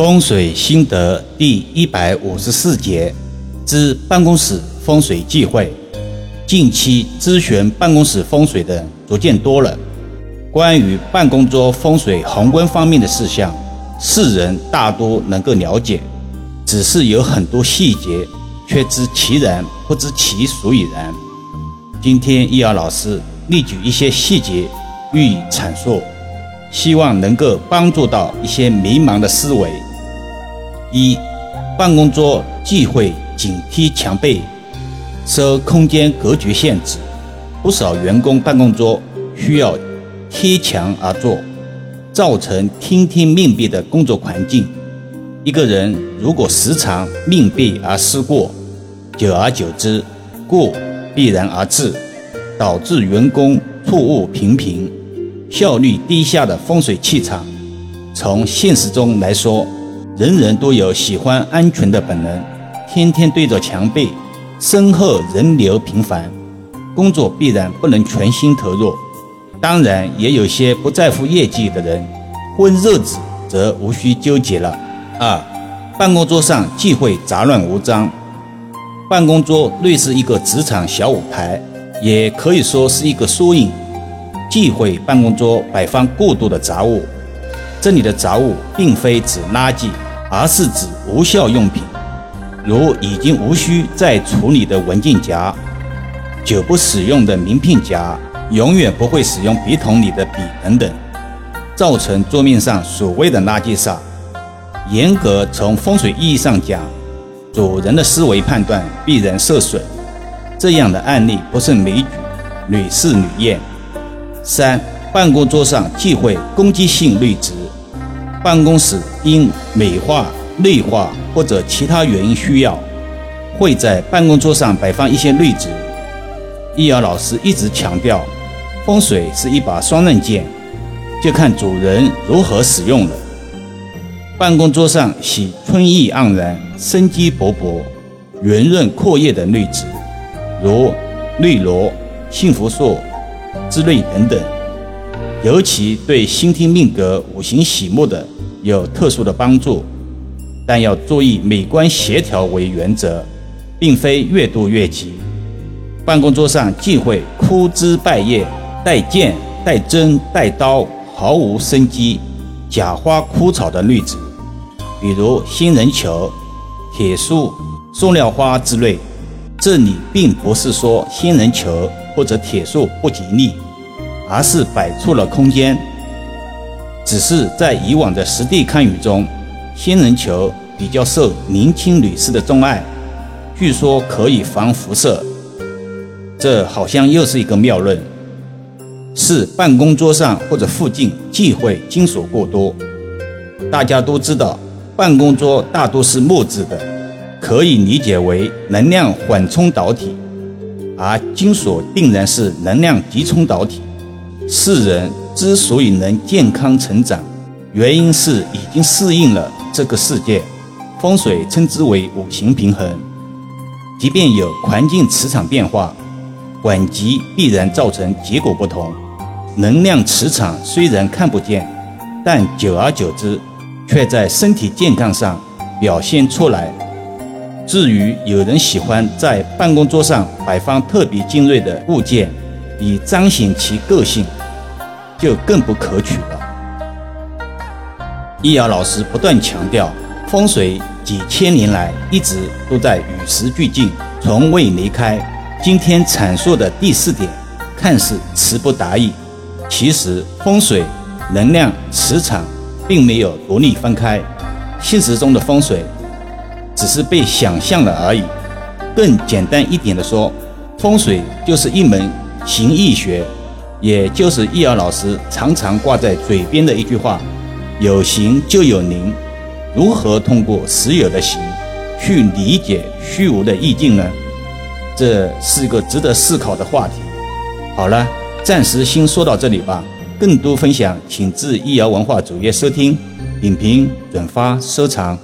风水心得第一百五十四节之办公室风水忌讳。近期咨询办公室风水的逐渐多了，关于办公桌风水宏观方面的事项，世人大多能够了解，只是有很多细节却知其然不知其所以然。今天易遥老师列举一些细节予以阐述。希望能够帮助到一些迷茫的思维。一、办公桌忌讳紧贴墙背，受空间格局限制，不少员工办公桌需要贴墙而坐，造成听天命壁的工作环境。一个人如果时常命壁而思过，久而久之，过必然而至，导致员工错误频频。效率低下的风水气场，从现实中来说，人人都有喜欢安全的本能。天天对着墙壁，身后人流频繁，工作必然不能全心投入。当然，也有些不在乎业绩的人，混日子则无需纠结了。二，办公桌上忌讳杂乱无章。办公桌类似一个职场小舞台，也可以说是一个缩影。忌讳办公桌摆放过多的杂物。这里的杂物并非指垃圾，而是指无效用品，如已经无需再处理的文件夹、久不使用的名片夹、永远不会使用笔筒里的笔等等，造成桌面上所谓的垃圾煞。严格从风水意义上讲，主人的思维判断必然受损。这样的案例不胜枚举，屡试屡验。三、办公桌上忌讳攻击性绿植。办公室因美化、内化或者其他原因需要，会在办公桌上摆放一些绿植。易遥老师一直强调，风水是一把双刃剑，就看主人如何使用了。办公桌上喜春意盎然、生机勃勃、圆润阔叶的绿植，如绿萝、幸福树。之类等等，尤其对心听命格、五行喜木的有特殊的帮助，但要注意美观协调为原则，并非越多越吉。办公桌上忌讳枯枝败叶、带剑、带针、带刀、毫无生机、假花枯草的绿植，比如仙人球、铁树、塑料花之类。这里并不是说仙人球。或者铁树不吉利，而是摆错了空间。只是在以往的实地看雨中，仙人球比较受年轻女士的钟爱，据说可以防辐射。这好像又是一个妙论。是办公桌上或者附近忌讳金属过多。大家都知道，办公桌大多是木质的，可以理解为能量缓冲导体。而金属定然是能量急冲导体。世人之所以能健康成长，原因是已经适应了这个世界。风水称之为五行平衡。即便有环境磁场变化，管极必然造成结果不同。能量磁场虽然看不见，但久而久之，却在身体健康上表现出来。至于有人喜欢在办公桌上摆放特别精锐的物件，以彰显其个性，就更不可取了。易遥老师不断强调，风水几千年来一直都在与时俱进，从未离开。今天阐述的第四点，看似词不达意，其实风水能量磁场并没有独立分开，现实中的风水。只是被想象了而已。更简单一点的说，风水就是一门形意学，也就是易遥老师常常挂在嘴边的一句话：“有形就有灵。”如何通过实有的形去理解虚无的意境呢？这是一个值得思考的话题。好了，暂时先说到这里吧。更多分享，请至易遥文化主页收听、点评、转发、收藏。